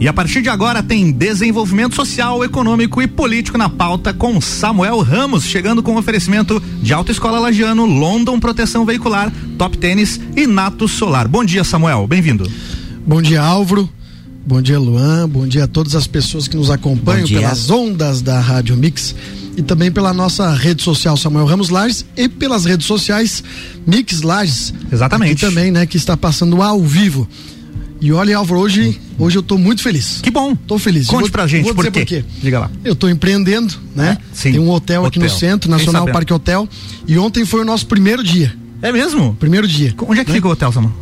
E a partir de agora tem desenvolvimento social, econômico e político na pauta com Samuel Ramos, chegando com oferecimento de Autoescola Lagiano, London Proteção Veicular, Top Tênis e Nato Solar. Bom dia, Samuel. Bem-vindo. Bom dia, Álvaro. Bom dia, Luan. Bom dia a todas as pessoas que nos acompanham pelas ondas da Rádio Mix e também pela nossa rede social Samuel Ramos Lages e pelas redes sociais Mix Lages. Exatamente. E também, né, que está passando ao vivo. E olha, Álvaro, hoje, hoje eu estou muito feliz. Que bom. Tô feliz. Conte vou, pra gente vou por quê. por quê. Diga lá. Eu estou empreendendo, né? Ah, sim. Tem um hotel, hotel, aqui no centro, Nacional Parque Hotel. E ontem foi o nosso primeiro dia. É mesmo? Primeiro dia. Onde é que né? fica o hotel, Samuel?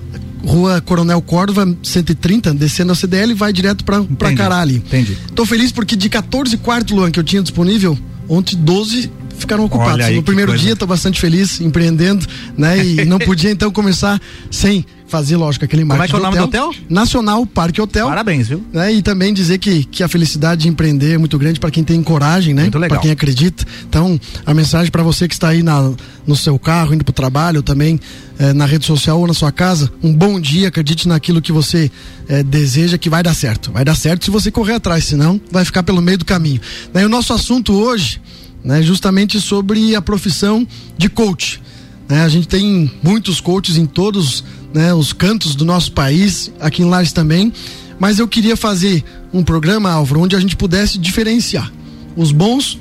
Rua Coronel Córdova, 130, descendo a CDL, vai direto pra, Entendi. pra Caralho. Entendi. Tô feliz porque de 14 quartos, Luan, que eu tinha disponível, ontem 12 ficaram ocupados. Aí, no primeiro dia, tô bastante feliz, empreendendo, né? E não podia então começar sem fazer, lógico, aquele marketing. Como é que é o nome do hotel? Nacional Parque Hotel. Parabéns, viu? Né? E também dizer que, que a felicidade de empreender é muito grande para quem tem coragem, né? Muito legal. Para quem acredita. Então, a mensagem para você que está aí na, no seu carro, indo para o trabalho, também eh, na rede social ou na sua casa, um bom dia, acredite naquilo que você eh, deseja que vai dar certo. Vai dar certo se você correr atrás, senão vai ficar pelo meio do caminho. Né? E o nosso assunto hoje, né, justamente sobre a profissão de coach. Né? A gente tem muitos coaches em todos né, os cantos do nosso país, aqui em Lages também. Mas eu queria fazer um programa, Álvaro, onde a gente pudesse diferenciar os bons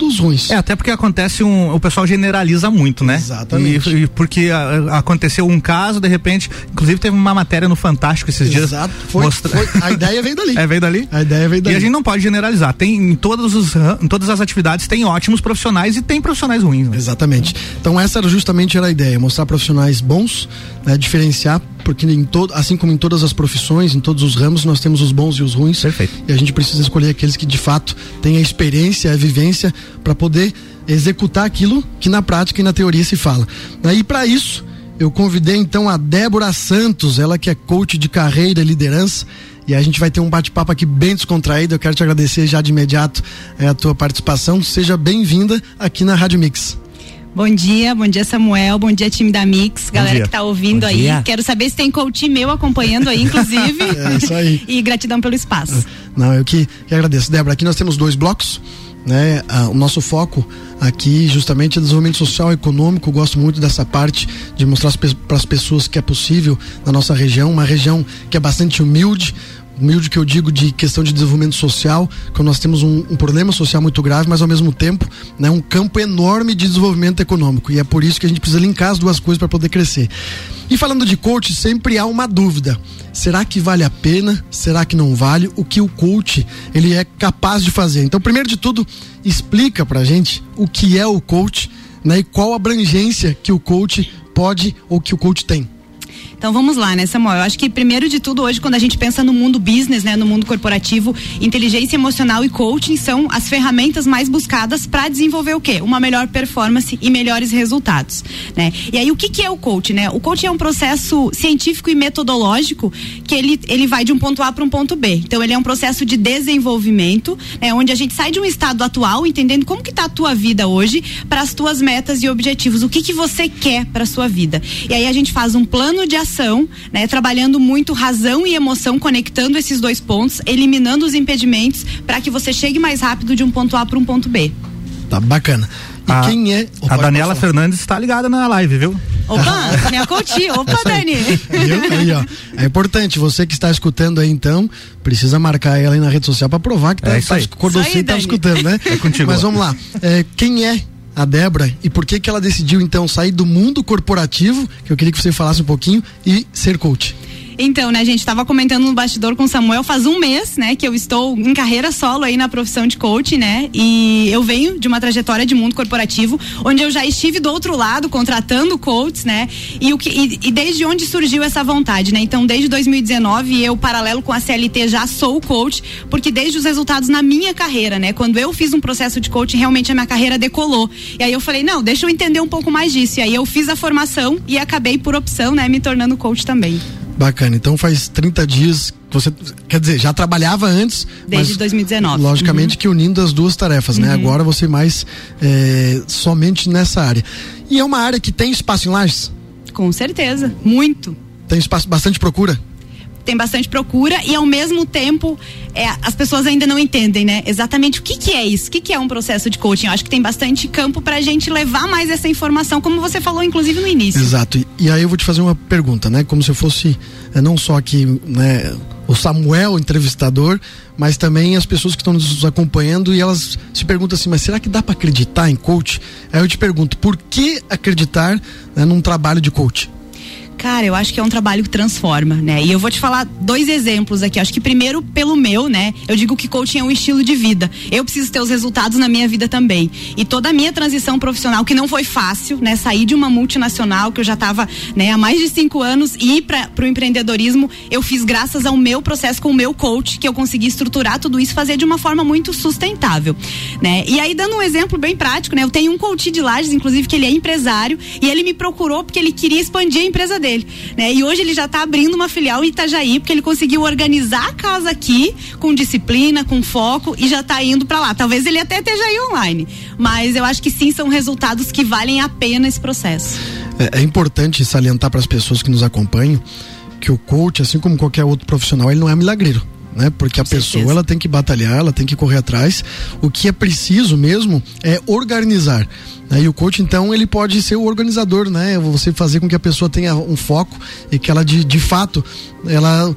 dos ruins. É, até porque acontece um. O pessoal generaliza muito, né? Exatamente. E, e porque a, aconteceu um caso, de repente. Inclusive teve uma matéria no Fantástico esses dias. Exato. Foi, mostra... foi, a ideia veio dali. É, veio dali? A ideia veio dali. E a gente não pode generalizar. Tem em, todos os, em todas as atividades tem ótimos profissionais e tem profissionais ruins. Né? Exatamente. Então essa era justamente era a ideia, mostrar profissionais bons, né, diferenciar, porque em todo, assim como em todas as profissões, em todos os ramos, nós temos os bons e os ruins. Perfeito. E a gente precisa escolher aqueles que de fato têm a experiência, a vivência para poder executar aquilo que na prática e na teoria se fala. E para isso, eu convidei então a Débora Santos, ela que é coach de carreira e liderança. E a gente vai ter um bate-papo aqui bem descontraído. Eu quero te agradecer já de imediato é, a tua participação. Seja bem-vinda aqui na Rádio Mix. Bom dia, bom dia Samuel, bom dia time da Mix, galera que tá ouvindo bom aí. Dia. Quero saber se tem coach meu acompanhando aí, inclusive. é isso aí. e gratidão pelo espaço. Não, eu que, que agradeço. Débora, aqui nós temos dois blocos. Né, ah, o nosso foco aqui justamente é desenvolvimento social e econômico. Gosto muito dessa parte de mostrar para as pessoas que é possível na nossa região, uma região que é bastante humilde, humilde que eu digo de questão de desenvolvimento social, que nós temos um, um, problema social muito grave, mas ao mesmo tempo, né, um campo enorme de desenvolvimento econômico. E é por isso que a gente precisa linkar as duas coisas para poder crescer. E falando de coach, sempre há uma dúvida. Será que vale a pena? Será que não vale? O que o coach ele é capaz de fazer? Então, primeiro de tudo, explica pra gente o que é o coach, né, e qual a abrangência que o coach pode ou que o coach tem. Então vamos lá, né, Samuel? Eu acho que primeiro de tudo hoje, quando a gente pensa no mundo business, né, no mundo corporativo, inteligência emocional e coaching são as ferramentas mais buscadas para desenvolver o quê? Uma melhor performance e melhores resultados, né? E aí o que que é o coach, né? O coach é um processo científico e metodológico que ele ele vai de um ponto A para um ponto B. Então ele é um processo de desenvolvimento, né, onde a gente sai de um estado atual, entendendo como que tá a tua vida hoje para as tuas metas e objetivos. O que que você quer para sua vida? E aí a gente faz um plano de ação né, trabalhando muito razão e emoção, conectando esses dois pontos, eliminando os impedimentos para que você chegue mais rápido de um ponto A para um ponto B. Tá bacana. E a, quem é? a Daniela Fernandes está ligada na live, viu? Opa, minha coach. Opa, Dani. Aí. É importante, você que está escutando aí, então, precisa marcar ela aí na rede social para provar que tá, é tá, tá escutando, né? É contigo. Mas vamos lá. É, quem é a Débora e por que que ela decidiu então sair do mundo corporativo, que eu queria que você falasse um pouquinho, e ser coach? Então, né, gente, tava comentando no bastidor com o Samuel faz um mês, né, que eu estou em carreira solo aí na profissão de coach, né, e eu venho de uma trajetória de mundo corporativo, onde eu já estive do outro lado contratando coaches, né, e o que e, e desde onde surgiu essa vontade, né? Então, desde 2019 eu paralelo com a CLT já sou coach, porque desde os resultados na minha carreira, né, quando eu fiz um processo de coaching, realmente a minha carreira decolou. E aí eu falei, não, deixa eu entender um pouco mais disso. E aí eu fiz a formação e acabei por opção, né, me tornando coach também. Bacana. Então faz 30 dias que você, quer dizer, já trabalhava antes. Desde mas, 2019. Logicamente Uhum. que unindo as duas tarefas, né? Agora você mais é, somente nessa área. E é uma área que tem espaço em lajes? Com certeza, muito. Tem espaço, bastante procura? Tem bastante procura e ao mesmo tempo é, as pessoas ainda não entendem, né? Exatamente o que, que é isso, o que, que é um processo de coaching. Eu acho que tem bastante campo para a gente levar mais essa informação, como você falou, inclusive no início. Exato. E, e aí eu vou te fazer uma pergunta, né? Como se eu fosse é, não só aqui, né? O Samuel, entrevistador, mas também as pessoas que estão nos acompanhando e elas se perguntam assim: mas será que dá para acreditar em coach? Aí eu te pergunto: por que acreditar né, num trabalho de coach? Cara, eu acho que é um trabalho que transforma, né? E eu vou te falar dois exemplos aqui. Acho que primeiro pelo meu, né? Eu digo que coaching é um estilo de vida. Eu preciso ter os resultados na minha vida também. E toda a minha transição profissional, que não foi fácil, né? Sair de uma multinacional que eu já estava, né, há mais de cinco anos e ir para o empreendedorismo, eu fiz graças ao meu processo com o meu coach, que eu consegui estruturar tudo isso, fazer de uma forma muito sustentável, né? E aí dando um exemplo bem prático, né? Eu tenho um coach de Lages, inclusive que ele é empresário e ele me procurou porque ele queria expandir a empresa dele né? E hoje ele já está abrindo uma filial em Itajaí, porque ele conseguiu organizar a casa aqui com disciplina, com foco e já está indo para lá. Talvez ele até esteja aí online, mas eu acho que sim são resultados que valem a pena esse processo. É, é importante salientar para as pessoas que nos acompanham que o coach, assim como qualquer outro profissional, ele não é milagreiro. Né? Porque a Com pessoa certeza. ela tem que batalhar, ela tem que correr atrás. O que é preciso mesmo é organizar. Né? E o coach, então, ele pode ser o organizador, né? Você fazer com que a pessoa tenha um foco e que ela, de, de fato, ela.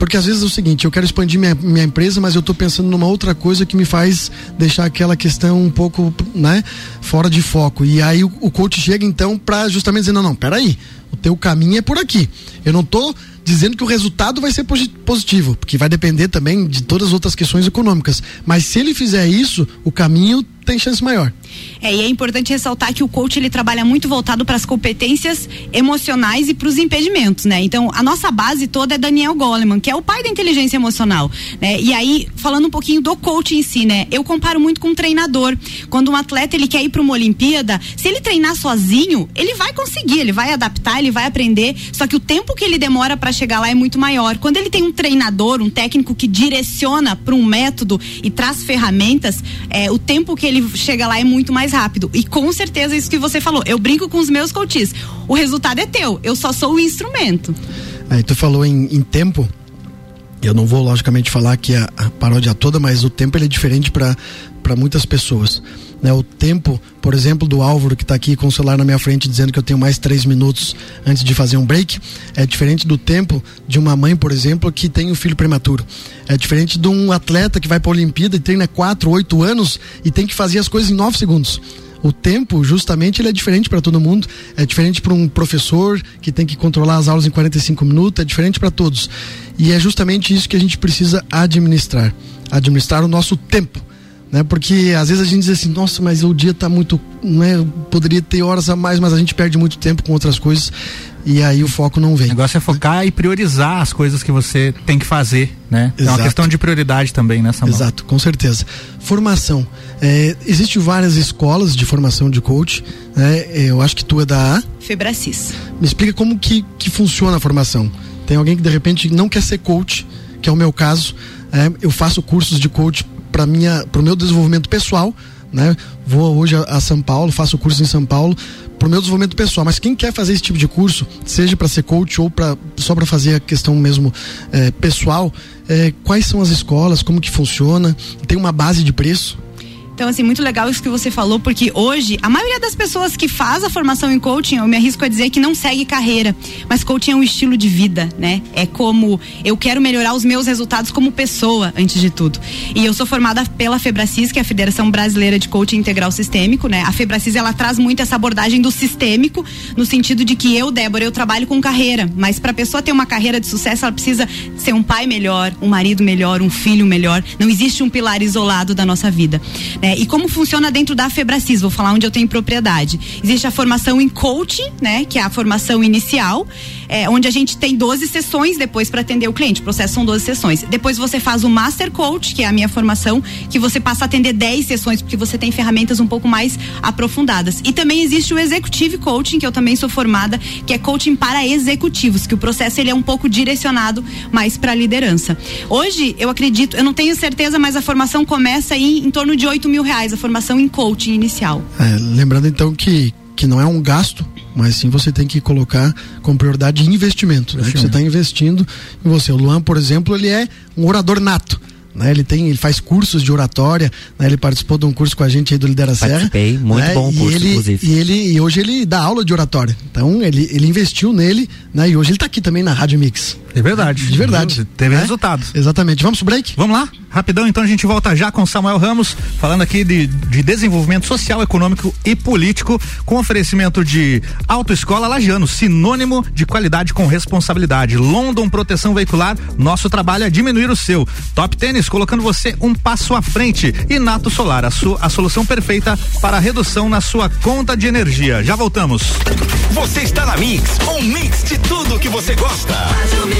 Porque às vezes é o seguinte, eu quero expandir minha, minha empresa, mas eu estou pensando numa outra coisa que me faz deixar aquela questão um pouco, né, fora de foco. E aí o, o coach chega, então, para justamente dizer, não, não, peraí, o teu caminho é por aqui. Eu não tô dizendo que o resultado vai ser positivo, porque vai depender também de todas as outras questões econômicas. Mas se ele fizer isso, o caminho tem chance maior. É, e é importante ressaltar que o coach ele trabalha muito voltado para as competências emocionais e para os impedimentos, né? Então, a nossa base toda é Daniel Goleman, que é o pai da inteligência emocional, né? E aí, falando um pouquinho do coach em si, né? Eu comparo muito com um treinador. Quando um atleta ele quer ir para uma Olimpíada, se ele treinar sozinho, ele vai conseguir, ele vai adaptar, ele vai aprender, só que o tempo que ele demora para chegar lá é muito maior. Quando ele tem um treinador, um técnico que direciona para um método e traz ferramentas, é, o tempo que ele chega lá é muito mais rápido. E com certeza isso que você falou. Eu brinco com os meus coaches. O resultado é teu. Eu só sou o instrumento. Aí tu falou em, em tempo. Eu não vou logicamente falar aqui a, a paródia toda, mas o tempo ele é diferente para muitas pessoas. Né, o tempo, por exemplo, do Álvaro que está aqui com o celular na minha frente dizendo que eu tenho mais três minutos antes de fazer um break, é diferente do tempo de uma mãe, por exemplo, que tem um filho prematuro. É diferente de um atleta que vai para a Olimpíada e treina quatro, oito anos e tem que fazer as coisas em nove segundos o tempo, justamente, ele é diferente para todo mundo. É diferente para um professor que tem que controlar as aulas em 45 minutos, é diferente para todos. E é justamente isso que a gente precisa administrar administrar o nosso tempo né? Porque às vezes a gente diz assim, nossa, mas o dia está muito, né? Poderia ter horas a mais, mas a gente perde muito tempo com outras coisas e aí o foco não vem. O negócio é focar e priorizar as coisas que você tem que fazer, né? Exato. É uma questão de prioridade também, né, Samuel? Exato, com certeza. Formação. É, Existem várias escolas de formação de coach, né? É, eu acho que tu é da Febracis. Me explica como que, que funciona a formação. Tem alguém que de repente não quer ser coach, que é o meu caso. É, eu faço cursos de coach para minha para o meu desenvolvimento pessoal né? Vou hoje a, a São Paulo faço curso em São Paulo para o meu desenvolvimento pessoal. Mas quem quer fazer esse tipo de curso seja para ser coach ou para só para fazer a questão mesmo é, pessoal é, quais são as escolas como que funciona tem uma base de preço então, assim, muito legal isso que você falou, porque hoje a maioria das pessoas que faz a formação em coaching, eu me arrisco a dizer que não segue carreira, mas coaching é um estilo de vida, né? É como eu quero melhorar os meus resultados como pessoa, antes de tudo. E eu sou formada pela Febracis, que é a Federação Brasileira de Coaching Integral Sistêmico, né? A Febracis ela traz muito essa abordagem do sistêmico, no sentido de que eu, Débora, eu trabalho com carreira, mas para a pessoa ter uma carreira de sucesso, ela precisa ser um pai melhor, um marido melhor, um filho melhor. Não existe um pilar isolado da nossa vida. Né? E como funciona dentro da Febracis? Vou falar onde eu tenho propriedade. Existe a formação em coaching, né? Que é a formação inicial, é, onde a gente tem 12 sessões depois para atender o cliente. O processo são 12 sessões. Depois você faz o Master Coach, que é a minha formação, que você passa a atender 10 sessões, porque você tem ferramentas um pouco mais aprofundadas. E também existe o Executive Coaching, que eu também sou formada, que é coaching para executivos, que o processo ele é um pouco direcionado mais para liderança. Hoje, eu acredito, eu não tenho certeza, mas a formação começa aí em torno de 8 mil mil reais a formação em coaching inicial. É, lembrando então que que não é um gasto, mas sim você tem que colocar como prioridade investimento. Né? Você está investindo em você. O Luan, por exemplo, ele é um orador nato. Né? Ele tem, ele faz cursos de oratória, né? ele participou de um curso com a gente aí do Lidera Serra. Participei, muito né? bom curso, e ele, inclusive. E ele e hoje ele dá aula de oratória. Então ele, ele investiu nele, né? E hoje ele está aqui também na Rádio Mix. É verdade. De verdade. Teve né? resultados. Exatamente. Vamos pro break? Vamos lá? Rapidão, então a gente volta já com Samuel Ramos, falando aqui de, de desenvolvimento social, econômico e político, com oferecimento de Autoescola Lagiano, sinônimo de qualidade com responsabilidade. London Proteção Veicular, nosso trabalho é diminuir o seu. Top Tênis, colocando você um passo à frente. E Nato Solar, a, sua, a solução perfeita para a redução na sua conta de energia. Já voltamos. Você está na Mix, um mix de tudo que você gosta.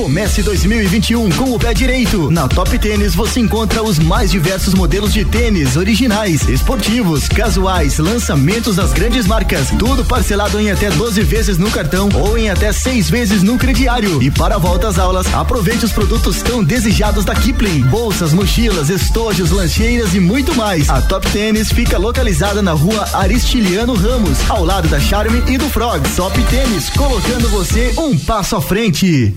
Comece 2021 com o pé direito. Na Top Tênis você encontra os mais diversos modelos de tênis originais, esportivos, casuais, lançamentos das grandes marcas. Tudo parcelado em até 12 vezes no cartão ou em até seis vezes no crediário. E para a volta às aulas, aproveite os produtos tão desejados da Kipling: bolsas, mochilas, estojos, lancheiras e muito mais. A Top Tênis fica localizada na rua Aristiliano Ramos, ao lado da Charme e do Frog. Top Tênis, colocando você um passo à frente.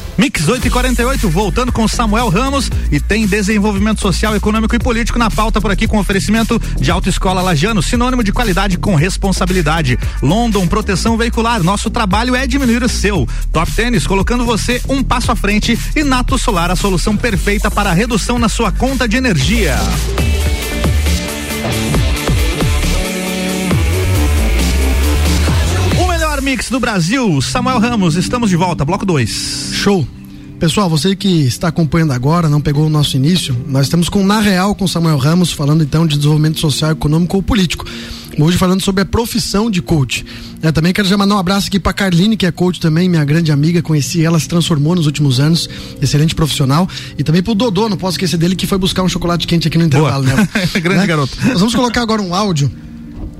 Mix 8 e 48 voltando com Samuel Ramos e tem desenvolvimento social, econômico e político na pauta por aqui com oferecimento de Autoescola Lajano, sinônimo de qualidade com responsabilidade. London Proteção Veicular, nosso trabalho é diminuir o seu. Top Tênis, colocando você um passo à frente e Nato Solar, a solução perfeita para a redução na sua conta de energia. Mix do Brasil, Samuel Ramos, estamos de volta, bloco 2. Show. Pessoal, você que está acompanhando agora, não pegou o nosso início, nós estamos com Na Real com Samuel Ramos, falando então de desenvolvimento social, econômico ou político. Hoje falando sobre a profissão de coach. Eu também quero já mandar um abraço aqui para Carline, que é coach também, minha grande amiga, conheci ela, se transformou nos últimos anos, excelente profissional. E também pro Dodô, não posso esquecer dele, que foi buscar um chocolate quente aqui no intervalo, né? grande né? garoto. Nós vamos colocar agora um áudio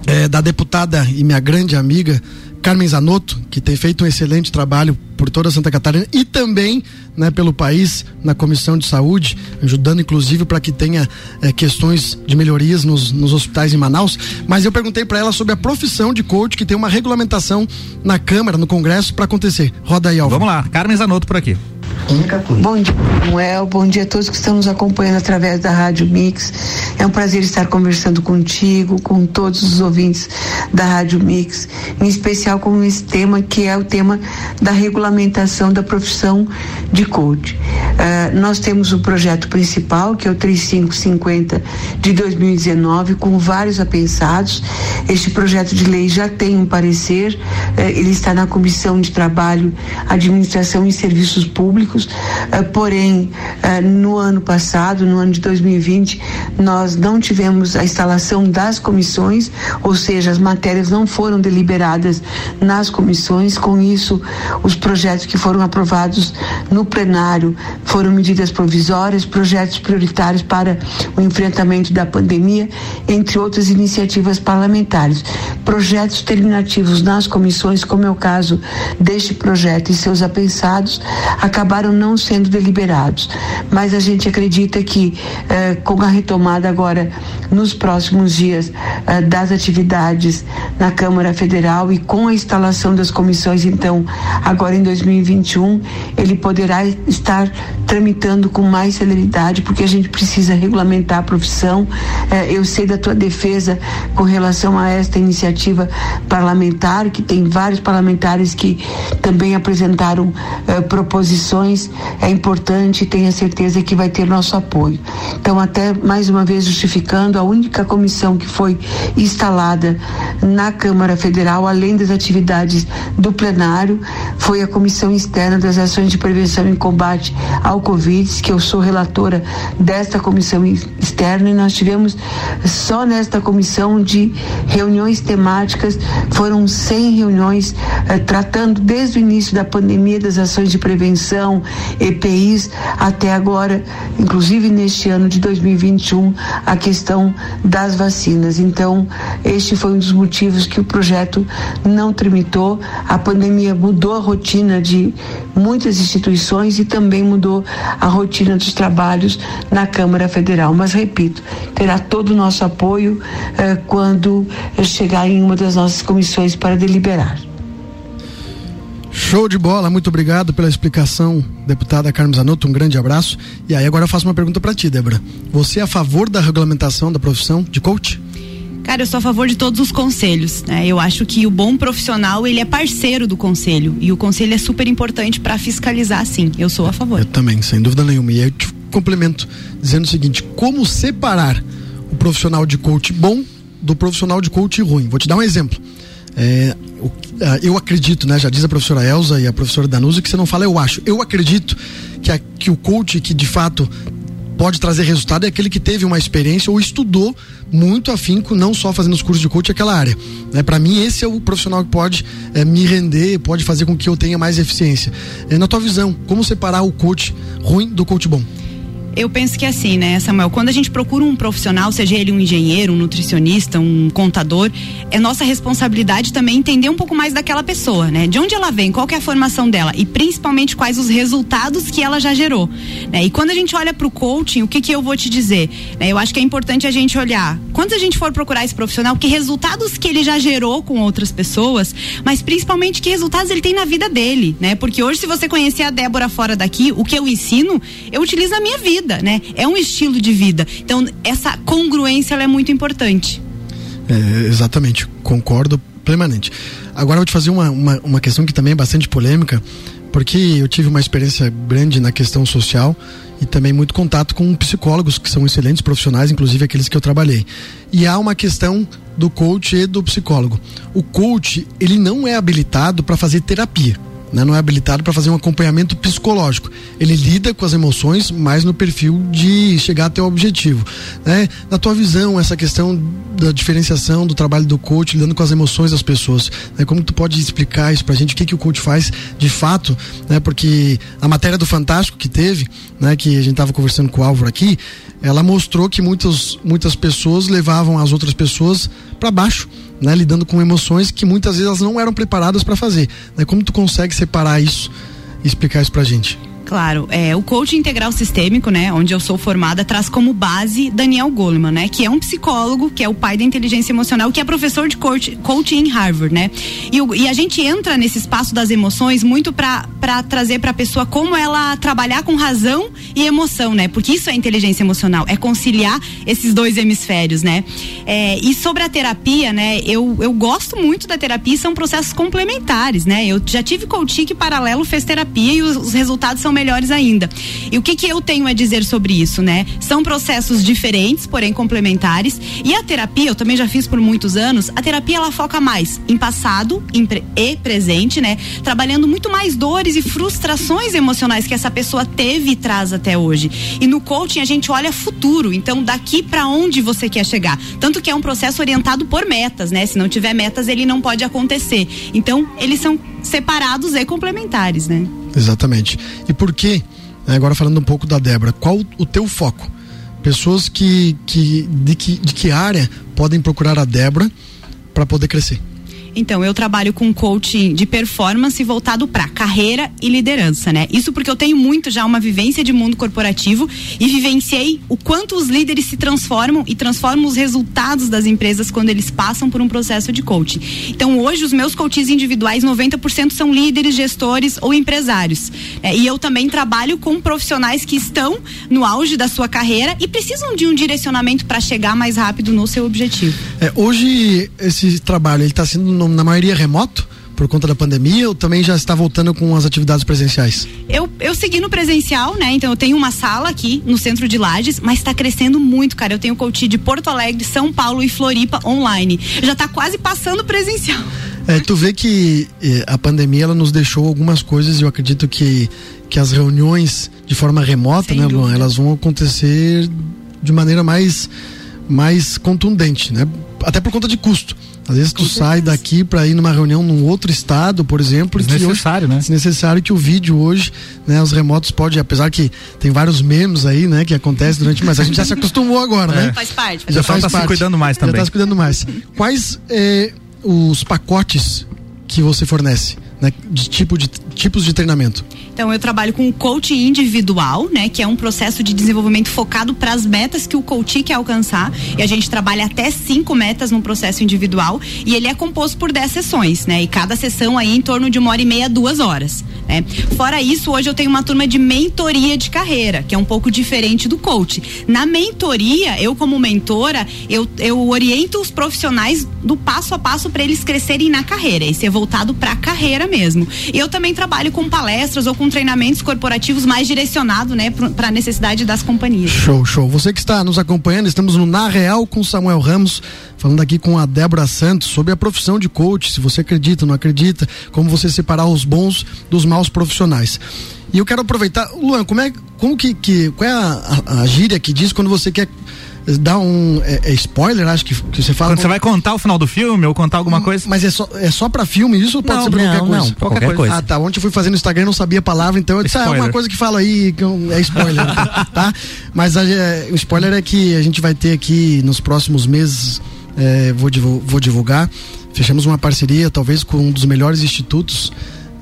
é, da deputada e minha grande amiga, Carmen Zanotto, que tem feito um excelente trabalho por toda Santa Catarina e também né, pelo país na Comissão de Saúde, ajudando inclusive para que tenha é, questões de melhorias nos, nos hospitais em Manaus. Mas eu perguntei para ela sobre a profissão de coach, que tem uma regulamentação na Câmara, no Congresso, para acontecer. Roda aí, Alva. Vamos lá, Carmen Zanotto por aqui. Bom dia, Manuel. Bom dia a todos que estão nos acompanhando através da Rádio Mix. É um prazer estar conversando contigo, com todos os ouvintes da Rádio Mix, em especial com esse tema que é o tema da regulamentação da profissão de coach. Uh, nós temos o projeto principal, que é o 3550 de 2019, com vários apensados. Este projeto de lei já tem um parecer, uh, ele está na Comissão de Trabalho, Administração e Serviços Públicos uh, porém, uh, no ano passado, no ano de 2020, nós não tivemos a instalação das comissões, ou seja, as matérias não foram deliberadas nas comissões, com isso, os projetos que foram aprovados no plenário foram medidas provisórias, projetos prioritários para o enfrentamento da pandemia, entre outras iniciativas parlamentares. Projetos terminativos nas comissões, como é o caso deste projeto e seus apensados, acabaram não sendo deliberados. Mas a gente acredita que, eh, com a retomada agora nos próximos dias eh, das atividades na Câmara Federal e com a instalação das comissões, então, agora em 2021, ele poderá estar tramitando com mais celeridade, porque a gente precisa regulamentar a profissão. Eh, eu sei da tua defesa com relação a esta iniciativa parlamentar, que tem vários parlamentares que também apresentaram eh, É importante, tenha certeza que vai ter nosso apoio. Então, até mais uma vez justificando, a única comissão que foi instalada na Câmara Federal, além das atividades do plenário, foi a Comissão Externa das Ações de Prevenção e Combate ao Covid, que eu sou relatora desta comissão externa, e nós tivemos só nesta comissão de reuniões temáticas, foram 100 reuniões eh, tratando desde o início da pandemia das ações de prevenção, EPIs, até agora, inclusive neste ano de 2021, a questão das vacinas. Então, este foi um dos motivos que o projeto não tramitou. A pandemia mudou a rotina de muitas instituições e também mudou a rotina dos trabalhos na Câmara Federal. Mas, repito, terá todo o nosso apoio eh, quando chegar em uma das nossas comissões para deliberar. Show de bola, muito obrigado pela explicação, deputada Carmen Zanotto, um grande abraço. E aí agora eu faço uma pergunta para ti, Débora. Você é a favor da regulamentação da profissão de coach? Cara, eu sou a favor de todos os conselhos. Né? Eu acho que o bom profissional ele é parceiro do conselho e o conselho é super importante para fiscalizar, sim. Eu sou a favor. Eu também, sem dúvida nenhuma. E aí eu te complemento dizendo o seguinte: como separar o profissional de coach bom do profissional de coach ruim? Vou te dar um exemplo. É, eu acredito, né? Já diz a professora Elza e a professora Danusa que você não fala eu acho. Eu acredito que, a, que o coach que de fato pode trazer resultado é aquele que teve uma experiência ou estudou muito afinco, não só fazendo os cursos de coach aquela área. Né? Para mim, esse é o profissional que pode é, me render, pode fazer com que eu tenha mais eficiência. É, na tua visão, como separar o coach ruim do coach bom? Eu penso que é assim, né, Samuel? Quando a gente procura um profissional, seja ele um engenheiro, um nutricionista, um contador, é nossa responsabilidade também entender um pouco mais daquela pessoa, né? De onde ela vem, qual é a formação dela e principalmente quais os resultados que ela já gerou. Né? E quando a gente olha para o coaching, o que, que eu vou te dizer? Né? Eu acho que é importante a gente olhar, quando a gente for procurar esse profissional, que resultados que ele já gerou com outras pessoas, mas principalmente que resultados ele tem na vida dele, né? Porque hoje, se você conhecer a Débora fora daqui, o que eu ensino, eu utilizo na minha vida vida, né? É um estilo de vida. Então, essa congruência é muito importante. É, exatamente, concordo plenamente. Agora eu vou te fazer uma, uma, uma questão que também é bastante polêmica, porque eu tive uma experiência grande na questão social e também muito contato com psicólogos que são excelentes profissionais, inclusive aqueles que eu trabalhei. E há uma questão do coach e do psicólogo. O coach, ele não é habilitado para fazer terapia né, não é habilitado para fazer um acompanhamento psicológico. Ele lida com as emoções, mas no perfil de chegar até o objetivo. Né? Na tua visão, essa questão da diferenciação do trabalho do coach, lidando com as emoções das pessoas, né? como tu pode explicar isso para a gente, o que, que o coach faz de fato, né? porque a matéria do Fantástico que teve, né, que a gente estava conversando com o Álvaro aqui, ela mostrou que muitas, muitas pessoas levavam as outras pessoas para baixo né, lidando com emoções que muitas vezes elas não eram preparadas para fazer. Né? Como tu consegue separar isso e explicar isso pra gente? Claro, é, o coaching integral sistêmico, né, onde eu sou formada, traz como base Daniel Goleman, né, que é um psicólogo, que é o pai da inteligência emocional, que é professor de coach, coaching em Harvard, né? E, e a gente entra nesse espaço das emoções muito para trazer para a pessoa como ela trabalhar com razão e emoção, né? Porque isso é inteligência emocional, é conciliar esses dois hemisférios, né? É, e sobre a terapia, né, eu, eu gosto muito da terapia, são processos complementares, né? Eu já tive coaching que paralelo fez terapia e os, os resultados são melhores ainda. E o que que eu tenho a dizer sobre isso, né? São processos diferentes, porém complementares. E a terapia, eu também já fiz por muitos anos, a terapia ela foca mais em passado em pre e presente, né? Trabalhando muito mais dores e frustrações emocionais que essa pessoa teve e traz até hoje. E no coaching a gente olha futuro, então daqui para onde você quer chegar. Tanto que é um processo orientado por metas, né? Se não tiver metas, ele não pode acontecer. Então, eles são separados e complementares, né? Exatamente. E por que, né, agora falando um pouco da Débora, qual o teu foco? Pessoas que, que, de, que de que área podem procurar a Débora para poder crescer? Então, eu trabalho com coaching de performance voltado para carreira e liderança, né? Isso porque eu tenho muito já uma vivência de mundo corporativo e vivenciei o quanto os líderes se transformam e transformam os resultados das empresas quando eles passam por um processo de coaching. Então, hoje os meus coaches individuais, 90% são líderes, gestores ou empresários. É, e eu também trabalho com profissionais que estão no auge da sua carreira e precisam de um direcionamento para chegar mais rápido no seu objetivo. É, hoje esse trabalho ele está sendo na maioria remoto? por conta da pandemia ou também já está voltando com as atividades presenciais? Eu, eu segui no presencial, né? Então eu tenho uma sala aqui no centro de Lages, mas está crescendo muito, cara. Eu tenho coach de Porto Alegre, São Paulo e Floripa online. Já está quase passando presencial. É, tu vê que eh, a pandemia ela nos deixou algumas coisas e eu acredito que, que as reuniões de forma remota, Sem né, Luan, elas vão acontecer de maneira mais, mais contundente, né? Até por conta de custo. Às vezes tu sai daqui para ir numa reunião num outro estado, por exemplo, necessário, hoje, né? Necessário que o vídeo hoje, né, os remotos pode, apesar que tem vários memes aí, né, que acontece durante, mas a gente já se acostumou agora, é. né? Faz parte. Faz já faz tá parte. se cuidando mais também. Já tá se cuidando mais. Quais eh, os pacotes que você fornece? né, de tipo de tipos de treinamento? Então eu trabalho com o coaching individual, né, que é um processo de desenvolvimento focado para as metas que o coach quer alcançar. E a gente trabalha até cinco metas num processo individual e ele é composto por dez sessões, né? E cada sessão aí em torno de uma hora e meia, duas horas. Né? Fora isso, hoje eu tenho uma turma de mentoria de carreira, que é um pouco diferente do coach. Na mentoria, eu como mentora, eu, eu oriento os profissionais do passo a passo para eles crescerem na carreira. Esse é voltado para a carreira mesmo. E eu também trabalho com palestras ou com treinamentos corporativos mais direcionado, né, para a necessidade das companhias. Show, show. Você que está nos acompanhando, estamos no Na Real com Samuel Ramos, falando aqui com a Débora Santos sobre a profissão de coach, se você acredita, não acredita, como você separar os bons dos maus profissionais. E eu quero aproveitar, Luan, como é, como que, que qual é a, a, a gíria que diz quando você quer dá um. É, é, spoiler, acho que, que você fala. Quando você vai contar o final do filme ou contar alguma coisa. Mas é só, é só pra filme isso ou pode não, ser pra não, qualquer coisa? Não, qualquer, qualquer coisa. Ah, tá. Ontem eu fui fazendo Instagram e não sabia a palavra, então eu disse, ah, é uma coisa que fala aí, que é spoiler, tá? Mas a, é, o spoiler é que a gente vai ter aqui nos próximos meses, é, vou, vou divulgar. Fechamos uma parceria, talvez, com um dos melhores institutos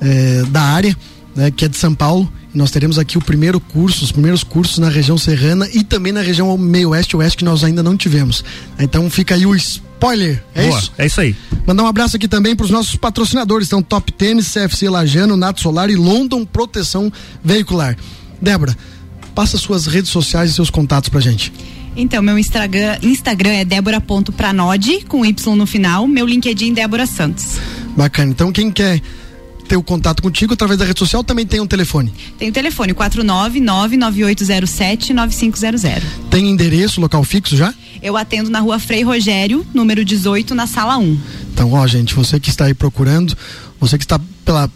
é, da área, né, que é de São Paulo nós teremos aqui o primeiro curso, os primeiros cursos na região serrana e também na região meio oeste oeste que nós ainda não tivemos. Então fica aí o spoiler. É Boa, isso? É isso aí. Mandar um abraço aqui também para os nossos patrocinadores, então Top Tênis, CFC Lajano, Nato Solar e London Proteção Veicular. Débora, passa suas redes sociais e seus contatos pra gente. Então, meu Instagram, Instagram é débora.pranode, com Y no final. Meu LinkedIn, Débora Santos. Bacana. Então, quem quer ter o contato contigo através da rede social, também tem um telefone. Tem o telefone 49998079500. Tem endereço, local fixo já? Eu atendo na rua Frei Rogério, número 18, na sala 1. Então, ó, gente, você que está aí procurando, você que está pela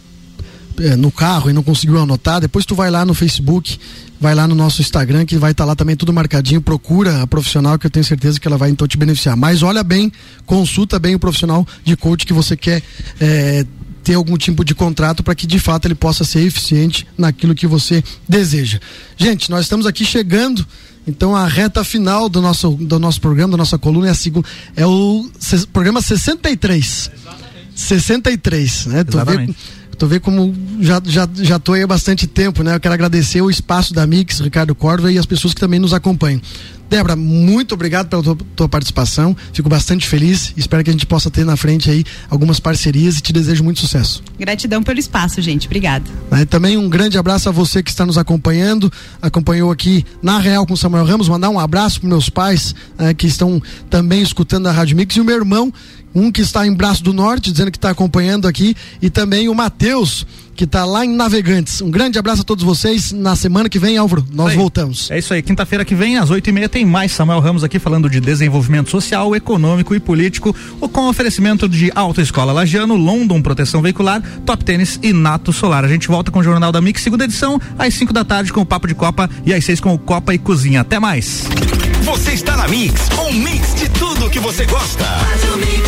é, no carro e não conseguiu anotar, depois tu vai lá no Facebook, vai lá no nosso Instagram, que vai estar tá lá também tudo marcadinho, procura a profissional que eu tenho certeza que ela vai então te beneficiar. Mas olha bem, consulta bem o profissional de coach que você quer é, ter algum tipo de contrato para que de fato ele possa ser eficiente naquilo que você deseja. Gente, nós estamos aqui chegando então a reta final do nosso, do nosso programa, da nossa coluna é a segunda, é o programa 63. Exatamente. 63, né? Tu Exatamente. vê, tu vê como já, já, já tô aí há bastante tempo, né? Eu quero agradecer o espaço da Mix, Ricardo Corva e as pessoas que também nos acompanham. Débora, muito obrigado pela tua, tua, participação. Fico bastante feliz. Espero que a gente possa ter na frente aí algumas parcerias e te desejo muito sucesso. Gratidão pelo espaço, gente. Obrigada. Né, também um grande abraço a você que está nos acompanhando. Acompanhou aqui na Real com Samuel Ramos. Mandar um abraço para meus pais né, que estão também escutando a Rádio Mix e o meu irmão um que está em Braço do Norte, dizendo que está acompanhando aqui, e também o Matheus, que está lá em Navegantes. Um grande abraço a todos vocês. Na semana que vem, Álvaro, nós Aí. voltamos. É isso aí. Quinta-feira que vem, às oito e meia, tem mais Samuel Ramos aqui falando de desenvolvimento social, econômico e político, ou com oferecimento de Autoescola Lagiano, London Proteção Veicular, Top Tênis e Nato Solar. A gente volta com o Jornal da Mix, segunda edição, às 5 da tarde com o Papo de Copa e às 6 com o Copa e Cozinha. Até mais. Você está na Mix, um mix de tudo que você gosta. Faz o mix.